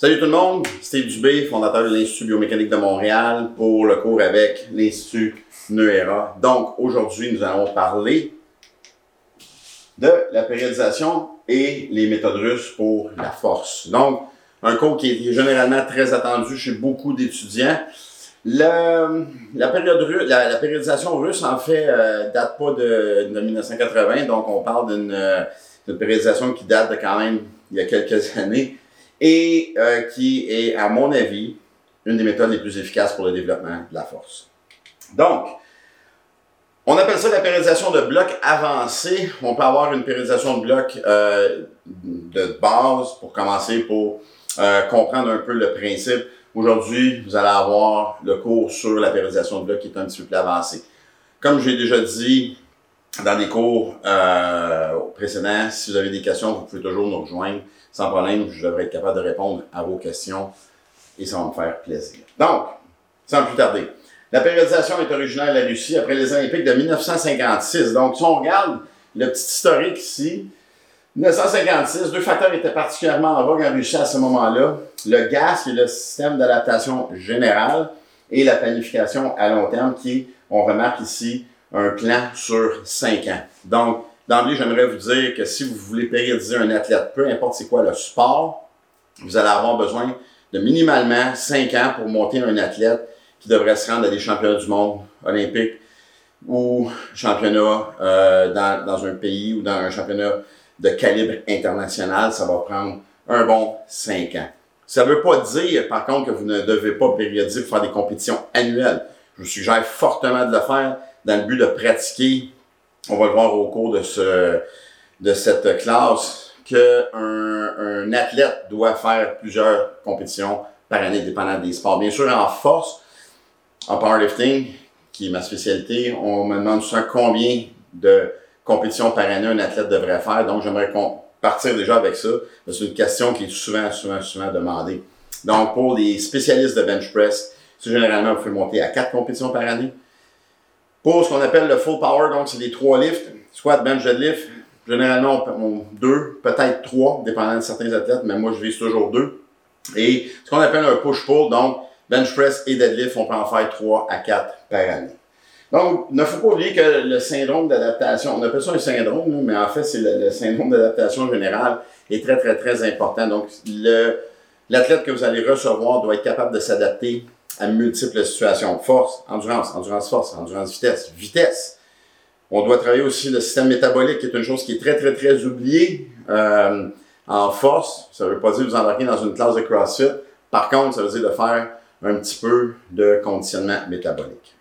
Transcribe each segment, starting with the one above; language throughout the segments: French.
Salut tout le monde, Steve Dubé, fondateur de l'Institut biomécanique de Montréal pour le cours avec l'Institut Neuera. Donc aujourd'hui, nous allons parler de la périodisation et les méthodes russes pour la force. Donc, un cours qui est généralement très attendu chez beaucoup d'étudiants. La, périodisation russe, en fait, euh, date pas de, de, 1980, donc on parle d'une euh, périodisation qui date de quand même il y a quelques années et euh, qui est, à mon avis, une des méthodes les plus efficaces pour le développement de la force. Donc, on appelle ça la périodisation de blocs avancés. On peut avoir une périodisation de blocs euh, de base pour commencer, pour euh, comprendre un peu le principe. Aujourd'hui, vous allez avoir le cours sur la périodisation de blocs qui est un petit peu plus avancé. Comme j'ai déjà dit dans des cours euh, précédents, si vous avez des questions, vous pouvez toujours nous rejoindre sans problème. Je devrais être capable de répondre à vos questions et ça va me faire plaisir. Donc, sans plus tarder, la périodisation est originaire de la Russie après les Olympiques de 1956. Donc, si on regarde le petit historique ici, 1956, deux facteurs étaient particulièrement en vogue en Russie à ce moment-là. Le gaz, est le système d'adaptation général, et la planification à long terme, qui, on remarque ici, un plan sur cinq ans. Donc, d'emblée, j'aimerais vous dire que si vous voulez périodiser un athlète, peu importe c'est quoi le sport, vous allez avoir besoin de minimalement cinq ans pour monter un athlète qui devrait se rendre à des championnats du monde olympiques ou championnats euh, dans, dans un pays ou dans un championnat de calibre international, ça va prendre un bon cinq ans. Ça ne veut pas dire, par contre, que vous ne devez pas périodiser pour faire des compétitions annuelles. Je vous suggère fortement de le faire dans le but de pratiquer. On va le voir au cours de, ce, de cette classe qu'un un athlète doit faire plusieurs compétitions par année, dépendant des sports. Bien sûr, en force, en powerlifting, qui est ma spécialité, on me demande souvent combien de compétitions par année un athlète devrait faire. Donc, j'aimerais partir déjà avec ça. C'est une question qui est souvent, souvent, souvent demandée. Donc, pour les spécialistes de bench press, généralement, vous pouvez monter à quatre compétitions par année. Pour ce qu'on appelle le full power, donc c'est les trois lifts, squat, bench, deadlift. Généralement, on, deux, peut-être trois, dépendant de certains athlètes, mais moi, je vise toujours deux. Et ce qu'on appelle un push-pull, donc bench press et deadlift, on peut en faire trois à quatre par année. Donc, ne faut pas oublier que le syndrome d'adaptation, on appelle ça un syndrome, mais en fait, c'est le, syndrome d'adaptation générale est très, très, très important. Donc, l'athlète que vous allez recevoir doit être capable de s'adapter à multiples situations. Force, endurance, endurance force, endurance vitesse, vitesse. On doit travailler aussi le système métabolique, qui est une chose qui est très, très, très oubliée. Euh, en force, ça ne veut pas dire vous embarquer dans une classe de CrossFit. Par contre, ça veut dire de faire un petit peu de conditionnement métabolique.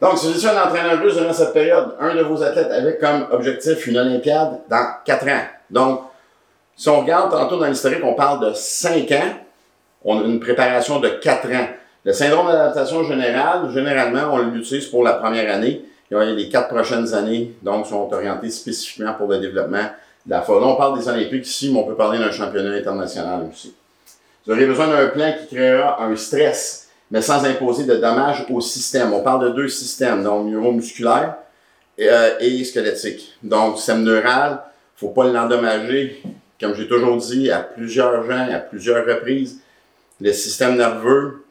Donc, si vous étiez un entraîneur russe durant cette période, un de vos athlètes avait comme objectif une Olympiade dans 4 ans. Donc, si on regarde tantôt dans l'historique, on parle de 5 ans on a une préparation de 4 ans. Le syndrome d'adaptation générale, généralement, on l'utilise pour la première année. Et les quatre prochaines années, donc, sont orientées spécifiquement pour le développement de la force. on parle des Olympiques ici, mais on peut parler d'un championnat international aussi. Vous aurez besoin d'un plan qui créera un stress, mais sans imposer de dommages au système. On parle de deux systèmes, donc neuromusculaire et, euh, et squelettique. Donc, système neural, faut pas l'endommager, comme j'ai toujours dit, à plusieurs gens, à plusieurs reprises le système nerveux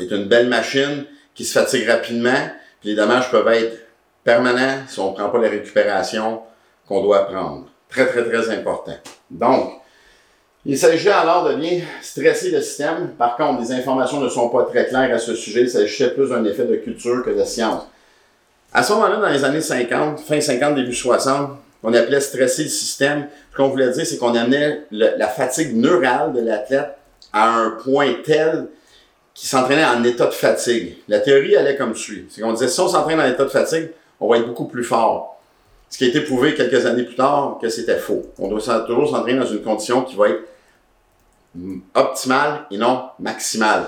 est une belle machine qui se fatigue rapidement, puis les dommages peuvent être permanents si on ne prend pas la récupération qu'on doit prendre. Très, très, très important. Donc, il s'agit alors de bien stresser le système. Par contre, les informations ne sont pas très claires à ce sujet. Il s'agissait plus d'un effet de culture que de science. À ce moment-là, dans les années 50, fin 50, début 60, on appelait stresser le système. Ce qu'on voulait dire, c'est qu'on amenait la fatigue neurale de l'athlète à un point tel qu'il s'entraînait en état de fatigue. La théorie allait comme suit. C'est qu'on disait, si on s'entraîne en état de fatigue, on va être beaucoup plus fort. Ce qui a été prouvé quelques années plus tard que c'était faux. On doit toujours s'entraîner dans une condition qui va être optimale et non maximale.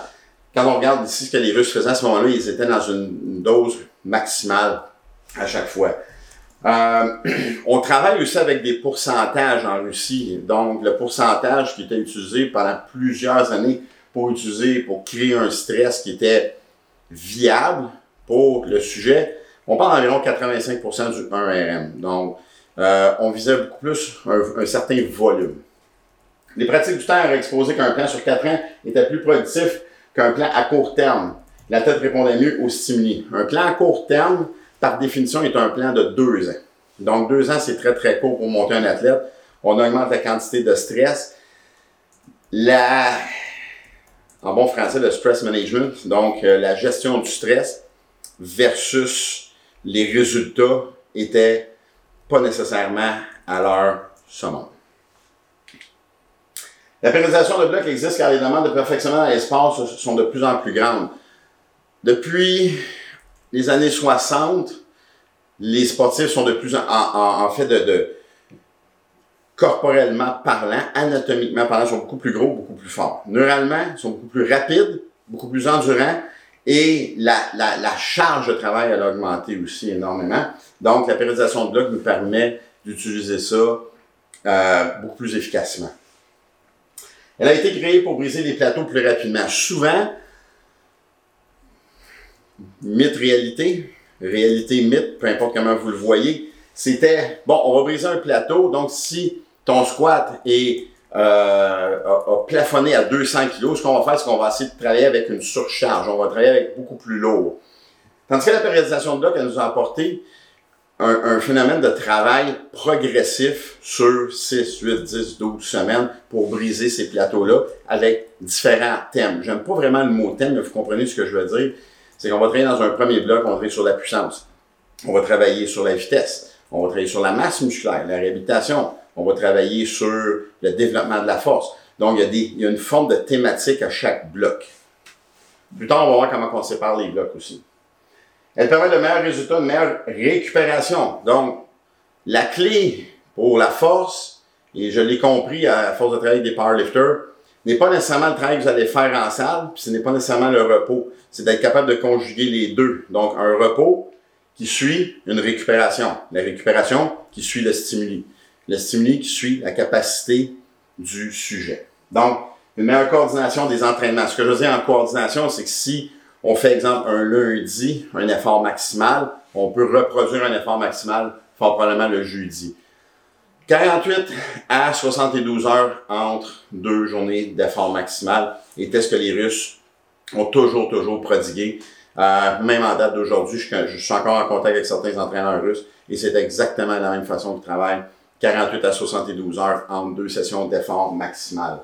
Quand on regarde ici ce que les Russes faisaient à ce moment-là, ils étaient dans une dose maximale à chaque fois. Euh, on travaille aussi avec des pourcentages en Russie. Donc, le pourcentage qui était utilisé pendant plusieurs années pour utiliser, pour créer un stress qui était viable pour le sujet, on parle d'environ 85% du 1RM. Donc, euh, on visait beaucoup plus un, certain volume. Les pratiques du temps auraient exposé qu'un plan sur 4 ans était plus productif qu'un plan à court terme. La tête répondait mieux aux stimuli. Un plan à court terme, par définition, est un plan de 2 ans. Donc, 2 ans, c'est très, très court pour monter un athlète. On augmente la quantité de stress. La, en bon français, le stress management, donc euh, la gestion du stress versus les résultats étaient pas nécessairement à leur summum. La pérennisation de blocs existe car les demandes de perfectionnement dans l'espace sont de plus en plus grandes. Depuis les années 60, les sportifs sont de plus en, fait de, corporellement parlant, anatomiquement parlant, sont beaucoup plus gros, beaucoup plus forts. Neuralement, ils sont beaucoup plus rapides, beaucoup plus endurants et la, charge de travail a augmenté aussi énormément. Donc, la périodisation de blocs nous permet d'utiliser ça euh, beaucoup plus efficacement. Elle a été créée pour briser les plateaux plus rapidement. Souvent, mythe-réalité, réalité-mythe, peu importe comment vous le voyez, c'était, bon, on va briser un plateau, donc si ton squat est, euh, a, plafonné à 200 kg, ce qu'on va faire, c'est qu'on va essayer de travailler avec une surcharge, on va travailler avec beaucoup plus lourd. Tandis que la périodisation de bloc, elle nous a apporté un, phénomène de travail progressif sur 6, 8, 10, 12 semaines pour briser ces plateaux-là avec différents thèmes. J'aime pas vraiment le mot thème, mais vous comprenez ce que je veux dire. C'est qu'on va travailler dans un premier bloc, on va travailler sur la puissance. On va travailler sur la vitesse. On va travailler sur la masse musculaire, la réhabilitation. On va travailler sur le développement de la force. Donc, il y a, des, il y a une forme de thématique à chaque bloc. Plus tard, on va voir comment on sépare les blocs aussi. Elle permet de meilleurs résultats, de meilleure récupération. Donc, la clé pour la force, et je l'ai compris à force de travailler avec des powerlifters, n'est pas nécessairement le travail que vous allez faire en salle, puis ce n'est pas nécessairement le repos. C'est d'être capable de conjuguer les deux. Donc, un repos qui suit une récupération. La récupération qui suit le stimuli. Le stimuli qui suit la capacité du sujet. Donc, une meilleure coordination des entraînements. Ce que je veux dire en coordination, c'est que si on fait exemple un lundi, un effort maximal, on peut reproduire un effort maximal fort probablement le jeudi. 48 à 72 heures entre deux journées d'effort maximal était ce que les Russes ont toujours, toujours prodigué? Euh, même en date d'aujourd'hui, je, suis encore en contact avec certains entraîneurs russes et c'est exactement la même façon qu'ils travaillent. 48 à 72 heures entre deux sessions d'effort maximal.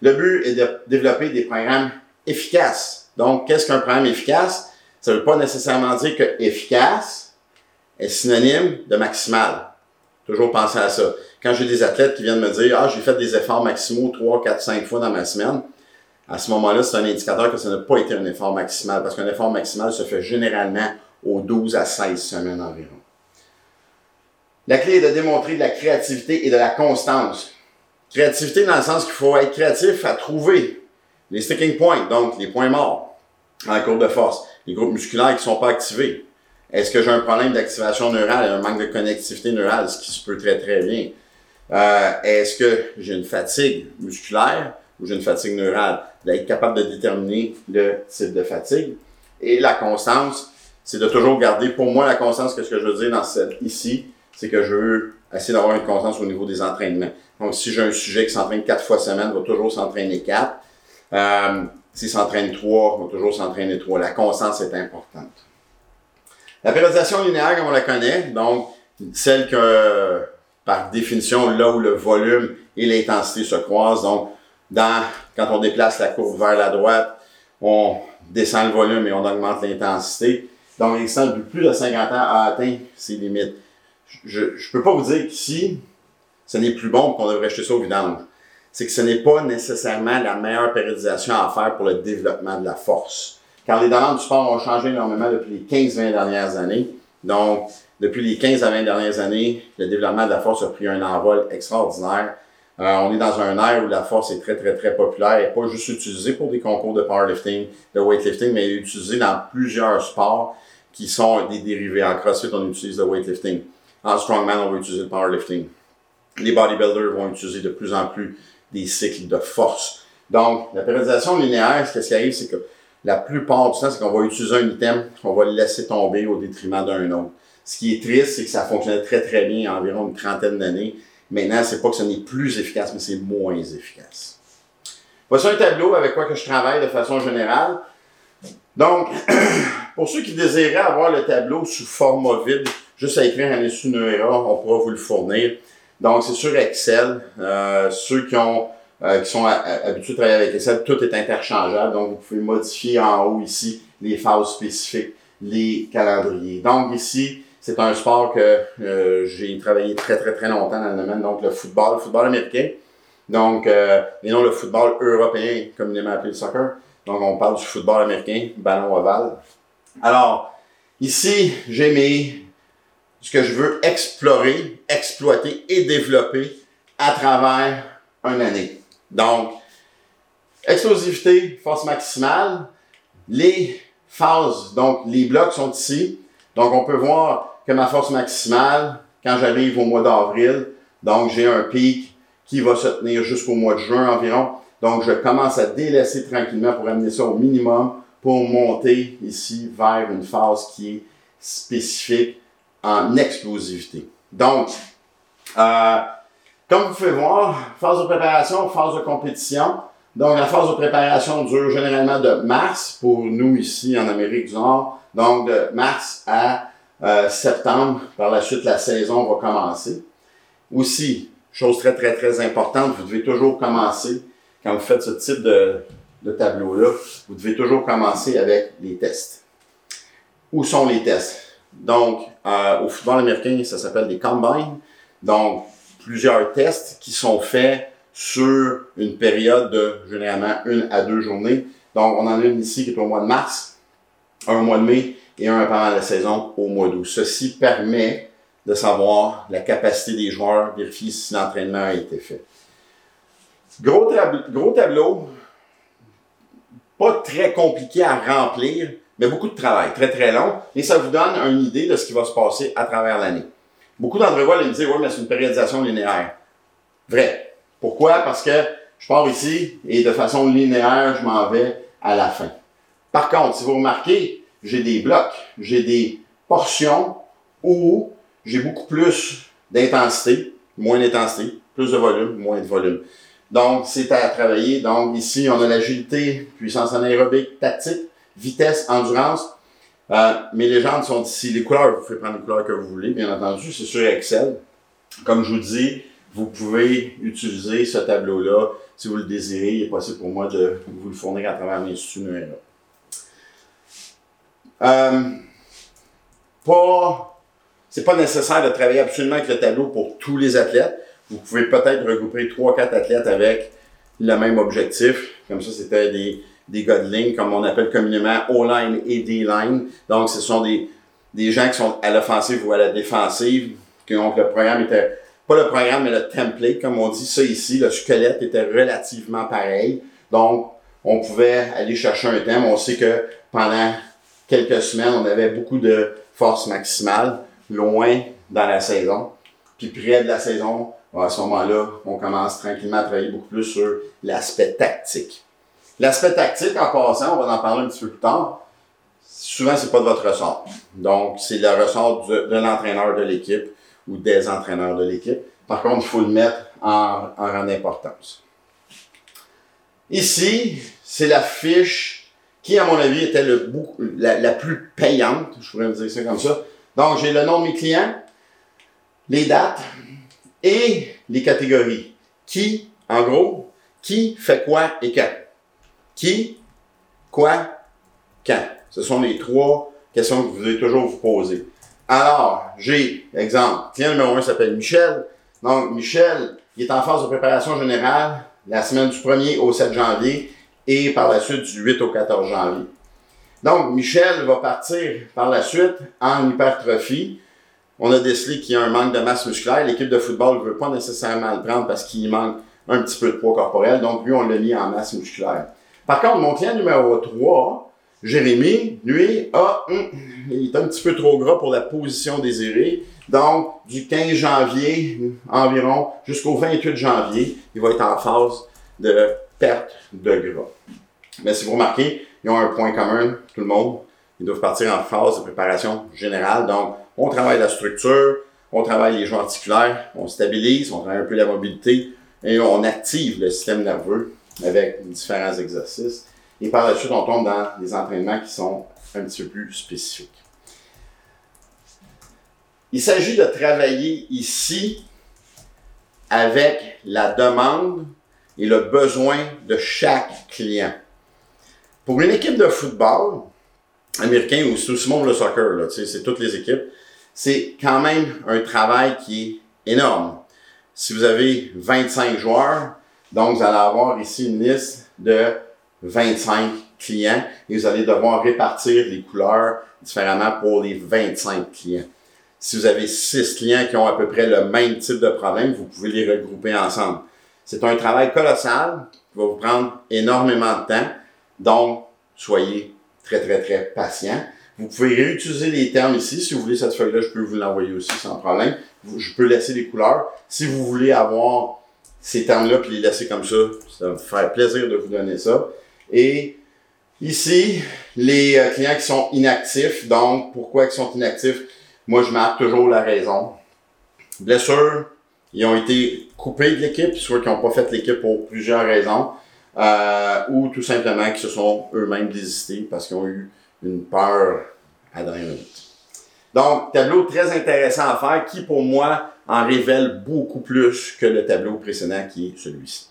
Le but est de développer des programmes efficaces donc, qu'est-ce qu'un programme efficace? Ça ne veut pas nécessairement dire que efficace est synonyme de maximal. Toujours penser à ça. Quand j'ai des athlètes qui viennent me dire, ah, j'ai fait des efforts maximaux 3, 4, 5 fois dans ma semaine, à ce moment-là, c'est un indicateur que ça n'a pas été un effort maximal, parce qu'un effort maximal se fait généralement aux 12 à 16 semaines environ. La clé est de démontrer de la créativité et de la constance. Créativité dans le sens qu'il faut être créatif à trouver les sticking points, donc les points morts en courbe de force, les groupes musculaires qui ne sont pas activés. Est-ce que j'ai un problème d'activation neurale un manque de connectivité neurale, ce qui se peut très très bien? Euh, est-ce que j'ai une fatigue musculaire ou j'ai une fatigue neurale? D'être capable de déterminer le type de fatigue. Et la constance, c'est de toujours garder, pour moi, la constance, qu'est-ce que je veux dire dans cette ici, c'est que je veux essayer d'avoir une constance au niveau des entraînements. Donc, si j'ai un sujet qui s'entraîne quatre fois semaine, va toujours s'entraîner quatre. Euh, S'il s'entraîne trois, va toujours s'entraîner trois. La constance est importante. La périodisation linéaire, comme on la connaît, donc celle que, par définition, là où le volume et l'intensité se croisent, donc dans, quand on déplace la courbe vers la droite, on descend le volume et on augmente l'intensité. Donc, l'existant depuis plus de 50 ans a atteint ses limites. Je ne peux pas vous dire qu'ici, ce n'est plus bon qu'on devrait jeter ça au vidange c'est que ce n'est pas nécessairement la meilleure périodisation à faire pour le développement de la force. Car les demandes du sport ont changé énormément depuis les 15-20 dernières années. Donc, depuis les 15 à 20 dernières années, le développement de la force a pris un envol extraordinaire. Euh, on est dans un air où la force est très, très, très populaire et pas juste utilisée pour des concours de powerlifting, de weightlifting, mais utilisée dans plusieurs sports qui sont des dérivés. En CrossFit, on utilise le weightlifting. En strongman, on va utiliser le powerlifting. Les bodybuilders vont utiliser de plus en plus des cycles de force. Donc, la périodisation linéaire, ce qui arrive, c'est que la plupart du temps, c'est qu'on va utiliser un item, qu'on va le laisser tomber au détriment d'un autre. Ce qui est triste, c'est que ça fonctionnait très très bien il y a environ une trentaine d'années. Maintenant, c'est pas que ce n'est plus efficace, mais c'est moins efficace. Voici un tableau avec quoi que je travaille de façon générale. Donc, pour ceux qui désiraient avoir le tableau sous format vide, juste à écrire un issue Nuera, on pourra vous le fournir. Donc, c'est sur Excel. Euh, ceux qui ont euh, qui sont habitués à travailler avec Excel, tout est interchangeable. Donc, vous pouvez modifier en haut ici les phases spécifiques, les calendriers. Donc, ici, c'est un sport que euh, j'ai travaillé très, très, très longtemps dans le domaine. Donc, le football, le football américain. Donc, euh, et non le football européen, communément appelé le soccer. Donc, on parle du football américain, ballon ovale. Alors, ici, j'ai mis ce que je veux explorer, exploiter et développer à travers une année. Donc, explosivité, force maximale, les phases, donc les blocs sont ici. Donc, on peut voir que ma force maximale, quand j'arrive au mois d'avril, donc j'ai un pic qui va se tenir jusqu'au mois de juin environ. Donc, je commence à délaisser tranquillement pour amener ça au minimum pour monter ici vers une phase qui est spécifique en explosivité. Donc, euh, comme vous pouvez voir, phase de préparation, phase de compétition. Donc, la phase de préparation dure généralement de mars pour nous ici en Amérique du Nord. Donc, de mars à euh, septembre. Par la suite, la saison va commencer. Aussi, chose très, très, très importante, vous devez toujours commencer, quand vous faites ce type de, tableau-là, vous devez toujours commencer avec les tests. Où sont les tests? Donc, euh, au football américain, ça s'appelle des combines. Donc, plusieurs tests qui sont faits sur une période de généralement une à deux journées. Donc, on en a une ici qui est au mois de mars, un mois de mai et un pendant la saison au mois d'août. Ceci permet de savoir la capacité des joueurs, vérifier si l'entraînement a été fait. Gros, gros tableau, pas très compliqué à remplir, mais beaucoup de travail, très très long, et ça vous donne une idée de ce qui va se passer à travers l'année. Beaucoup d'entre vous me dire, oui, mais c'est une périodisation linéaire. Vrai. Pourquoi? Parce que je pars ici et de façon linéaire, je m'en vais à la fin. Par contre, si vous remarquez, j'ai des blocs, j'ai des portions où j'ai beaucoup plus d'intensité, moins d'intensité, plus de volume, moins de volume. Donc, c'est à travailler. Donc, ici, on a l'agilité, puissance anaérobique, tactique, vitesse, endurance. Euh, mes légendes sont ici. Les couleurs, vous pouvez prendre les couleurs que vous voulez, bien entendu. C'est sur Excel. Comme je vous dis, vous pouvez utiliser ce tableau-là si vous le désirez. Il est possible pour moi de vous le fournir à travers l'Institut Nuera. Euh, pas, c'est pas nécessaire de travailler absolument avec le tableau pour tous les athlètes. Vous pouvez peut-être regrouper 3-4 athlètes avec le même objectif. Comme ça, c'était des, des gars comme on appelle communément O-line et D-line. Donc, ce sont des, des gens qui sont à l'offensive ou à la défensive. Donc, le programme était, pas le programme, mais le template, comme on dit ça ici, le squelette était relativement pareil. Donc, on pouvait aller chercher un thème. On sait que pendant quelques semaines, on avait beaucoup de force maximale, loin dans la saison. Puis près de la saison, à ce moment-là, on commence tranquillement à travailler beaucoup plus sur l'aspect tactique. L'aspect tactique, en passant, on va en parler un petit peu plus tard, souvent, c'est pas de votre ressort. Donc, c'est le ressort de, l'entraîneur de l'équipe ou des entraîneurs de l'équipe. Par contre, il faut le mettre en, en importance. Ici, c'est la fiche qui, à mon avis, était le, la, plus payante. Je pourrais me dire ça comme ça. Donc, j'ai le nom de mes clients, les dates et les catégories. Qui, en gros, qui fait quoi et quand. Qui, quoi, quand? Ce sont les trois questions que vous devez toujours vous poser. Alors, j'ai, exemple, client numéro un s'appelle Michel. Donc, Michel, il est en phase de préparation générale la semaine du 1er au 7 janvier et par la suite du 8 au 14 janvier. Donc, Michel va partir par la suite en hypertrophie. On a décelé qu'il y a un manque de masse musculaire. L'équipe de football ne veut pas nécessairement le prendre parce qu'il manque un petit peu de poids corporel. Donc, lui, on l'a mis en masse musculaire. Par contre, mon client numéro 3, Jérémy, lui, a, hum, il est un petit peu trop gras pour la position désirée. Donc, du 15 janvier environ jusqu'au 28 janvier, il va être en phase de perte de gras. Mais si vous remarquez, ils ont un point commun, tout le monde. Ils doivent partir en phase de préparation générale. Donc, on travaille la structure, on travaille les joints articulaires, on stabilise, on travaille un peu la mobilité et on active le système nerveux avec différents exercices. Et par la suite, on tombe dans des entraînements qui sont un petit peu plus spécifiques. Il s'agit de travailler ici avec la demande et le besoin de chaque client. Pour une équipe de football américain ou le monde le soccer, c'est toutes les équipes, c'est quand même un travail qui est énorme. Si vous avez 25 joueurs, donc vous allez avoir ici une liste de 25 clients et vous allez devoir répartir les couleurs différemment pour les 25 clients. Si vous avez 6 clients qui ont à peu près le même type de problème, vous pouvez les regrouper ensemble. C'est un travail colossal qui va vous prendre énormément de temps. Donc, soyez très, très, très patient. Vous pouvez réutiliser les termes ici. Si vous voulez cette feuille-là, je peux vous l'envoyer aussi sans problème. Je peux laisser les couleurs. Si vous voulez avoir ces termes-là puis les laisser comme ça, ça va me faire plaisir de vous donner ça. Et ici, les euh, clients qui sont inactifs. Donc, pourquoi ils sont inactifs? Moi, je marque toujours la raison. Blessure, ils ont été coupés de l'équipe, soit qu'ils n'ont pas fait l'équipe pour plusieurs raisons, euh, ou tout simplement qu'ils se sont eux-mêmes désistés parce qu'ils ont eu une peur à dernière minute. Donc, tableau très intéressant à faire qui, pour moi, en révèle beaucoup plus que le tableau précédent qui est celui-ci.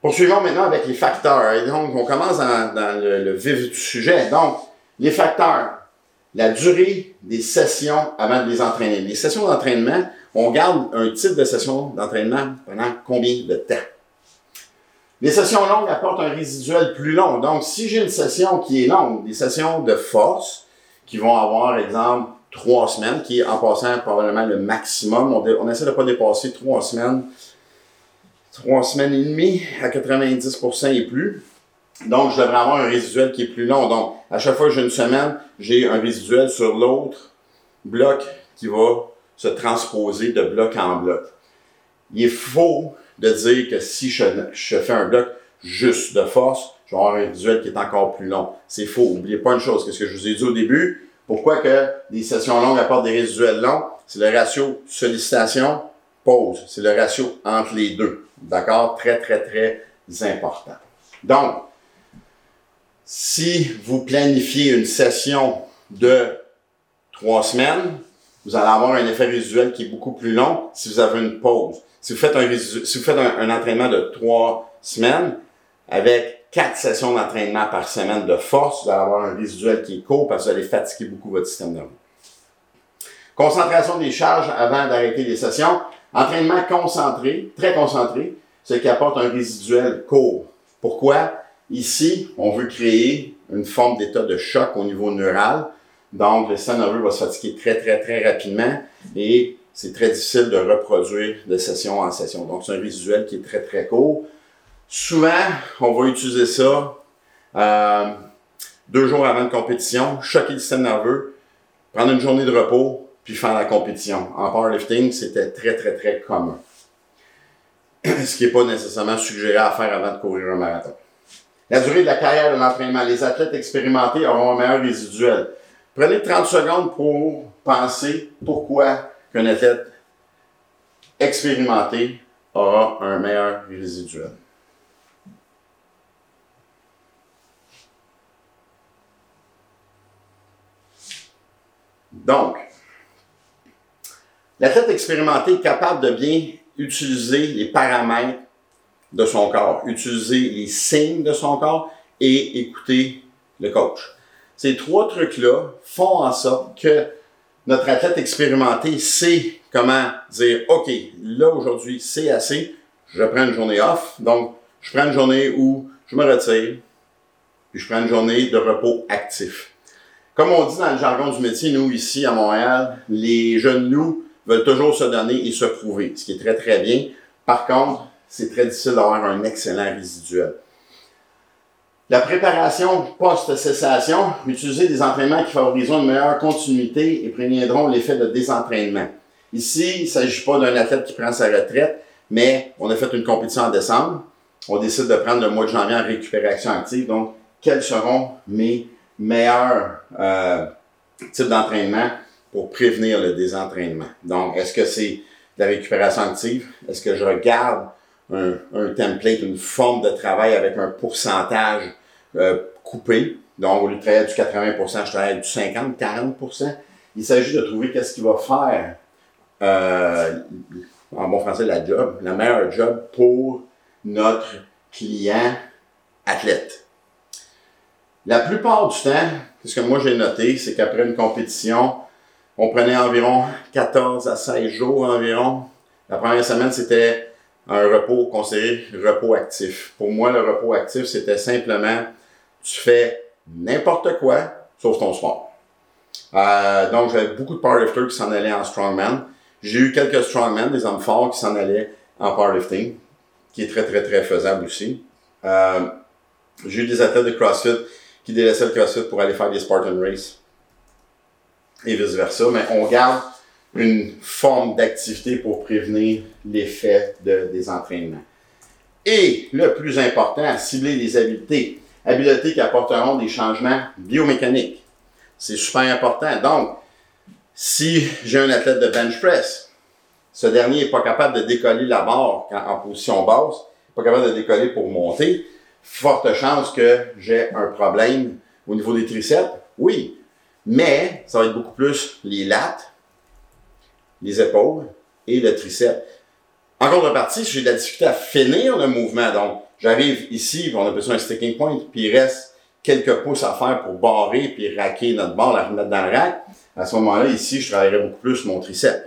Poursuivons maintenant avec les facteurs. Et donc, on commence dans, le, vif du sujet. Donc, les facteurs. La durée des sessions avant de les entraîner. Les sessions d'entraînement, on garde un type de session d'entraînement pendant combien de temps? Les sessions longues apportent un résiduel plus long. Donc, si j'ai une session qui est longue, des sessions de force, qui vont avoir, exemple, trois semaines, qui est en passant probablement le maximum, on, essaie de ne pas dépasser trois semaines, trois semaines et demie à 90% et plus. Donc, je devrais avoir un résiduel qui est plus long. Donc, à chaque fois que j'ai une semaine, j'ai un résiduel sur l'autre bloc qui va se transposer de bloc en bloc. Il est faux de dire que si je, fais un bloc juste de force, je vais avoir un visuel qui est encore plus long. C'est faux. N'oubliez pas une chose, qu'est-ce que je vous ai dit au début? Pourquoi que des sessions longues apportent des résiduels longs? C'est le ratio sollicitation-pause. C'est le ratio entre les deux. D'accord? Très, très, très important. Donc, si vous planifiez une session de trois semaines, vous allez avoir un effet résiduel qui est beaucoup plus long si vous avez une pause. Si vous faites un, si vous faites un, entraînement de trois semaines, avec quatre sessions d'entraînement par semaine de force, vous allez avoir un résiduel qui est court parce que vous allez fatiguer beaucoup votre système nerveux. Concentration des charges avant d'arrêter les sessions. Entraînement concentré, très concentré, ce qui apporte un résiduel court. Pourquoi? Ici, on veut créer une forme d'état de choc au niveau neural. Donc, le système nerveux va se fatiguer très, très, très rapidement et c'est très difficile de reproduire de session en session. Donc, c'est un résiduel qui est très, très court. Souvent, on va utiliser ça euh, deux jours avant une compétition, choquer le système nerveux, prendre une journée de repos, puis faire la compétition. En powerlifting, c'était très, très, très commun. Ce qui n'est pas nécessairement suggéré à faire avant de courir un marathon. La durée de la carrière de l'entraînement. Les athlètes expérimentés auront un meilleur résiduel. Prenez 30 secondes pour penser pourquoi qu'un athlète expérimenté aura un meilleur résiduel. Donc, l'athlète expérimenté est capable de bien utiliser les paramètres de son corps, utiliser les signes de son corps et écouter le coach. Ces trois trucs-là font en sorte que notre athlète expérimenté sait comment dire, OK, là aujourd'hui, c'est assez, je prends une journée off. Donc, je prends une journée où je me retire, puis je prends une journée de repos actif. Comme on dit dans le jargon du métier, nous, ici à Montréal, les jeunes loups veulent toujours se donner et se prouver, ce qui est très, très bien. Par contre, c'est très difficile d'avoir un excellent résiduel. La préparation post-cessation, utiliser des entraînements qui favoriseront une meilleure continuité et préviendront l'effet de désentraînement. Ici, il ne s'agit pas d'un athlète qui prend sa retraite, mais on a fait une compétition en décembre. On décide de prendre le mois de janvier en récupération active. Donc, quels seront mes meilleurs euh, types d'entraînement pour prévenir le désentraînement. Donc, est-ce que c'est de la récupération active? Est-ce que je regarde un, un, template, une forme de travail avec un pourcentage euh, coupé? Donc, au lieu de travailler du 80% je travaille du 50, 40% Il s'agit de trouver qu'est-ce qui va faire, euh, en bon français, la job, la meilleure job pour notre client athlète. La plupart du temps, ce que moi j'ai noté, c'est qu'après une compétition, on prenait environ 14 à 16 jours environ. La première semaine, c'était un repos considéré repos actif. Pour moi, le repos actif, c'était simplement tu fais n'importe quoi sauf ton sport. Euh, donc, j'avais beaucoup de powerlifters qui s'en allaient en strongman. J'ai eu quelques strongmen, des hommes forts qui s'en allaient en powerlifting, qui est très, très, très faisable aussi. Euh, j'ai eu des athlètes de CrossFit qui délaissaient le CrossFit pour aller faire des Spartan Race et vice-versa, mais on garde une forme d'activité pour prévenir l'effet de, des entraînements. Et le plus important, cibler les habiletés. Habiletés qui apporteront des changements biomécaniques. C'est super important. Donc, si j'ai un athlète de bench press, ce dernier n'est pas capable de décoller la barre en position basse, pas capable de décoller pour monter, forte chance que j'ai un problème au niveau des triceps. Oui, mais ça va être beaucoup plus les lattes, les épaules et le triceps. En contrepartie, j'ai de la difficulté à finir le mouvement. Donc, j'arrive ici, on appelle ça un sticking point, puis il reste quelques pouces à faire pour barrer puis raquer notre barre, la remettre dans le rack. À ce moment-là, ici, je travaillerai beaucoup plus mon triceps.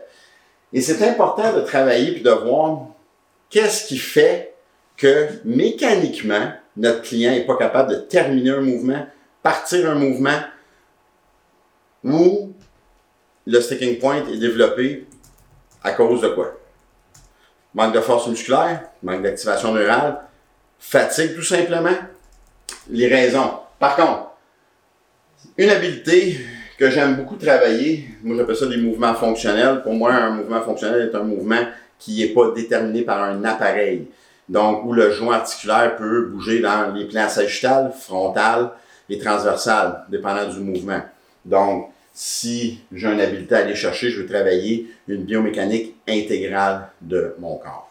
Et c'est important de travailler puis de voir qu'est-ce qui fait que mécaniquement, notre client n'est pas capable de terminer un mouvement, partir un mouvement, ou le sticking point est développé à cause de quoi? Manque de force musculaire, manque d'activation neurale, fatigue tout simplement. Les raisons. Par contre, une habileté que j'aime beaucoup travailler, moi j'appelle ça des mouvements fonctionnels. Pour moi, un mouvement fonctionnel est un mouvement qui n'est pas déterminé par un appareil. Donc, où le joint articulaire peut bouger dans les plans sagittales, frontales et transversales, dépendant du mouvement. Donc, si j'ai une habileté à aller chercher, je veux travailler une biomécanique intégrale de mon corps.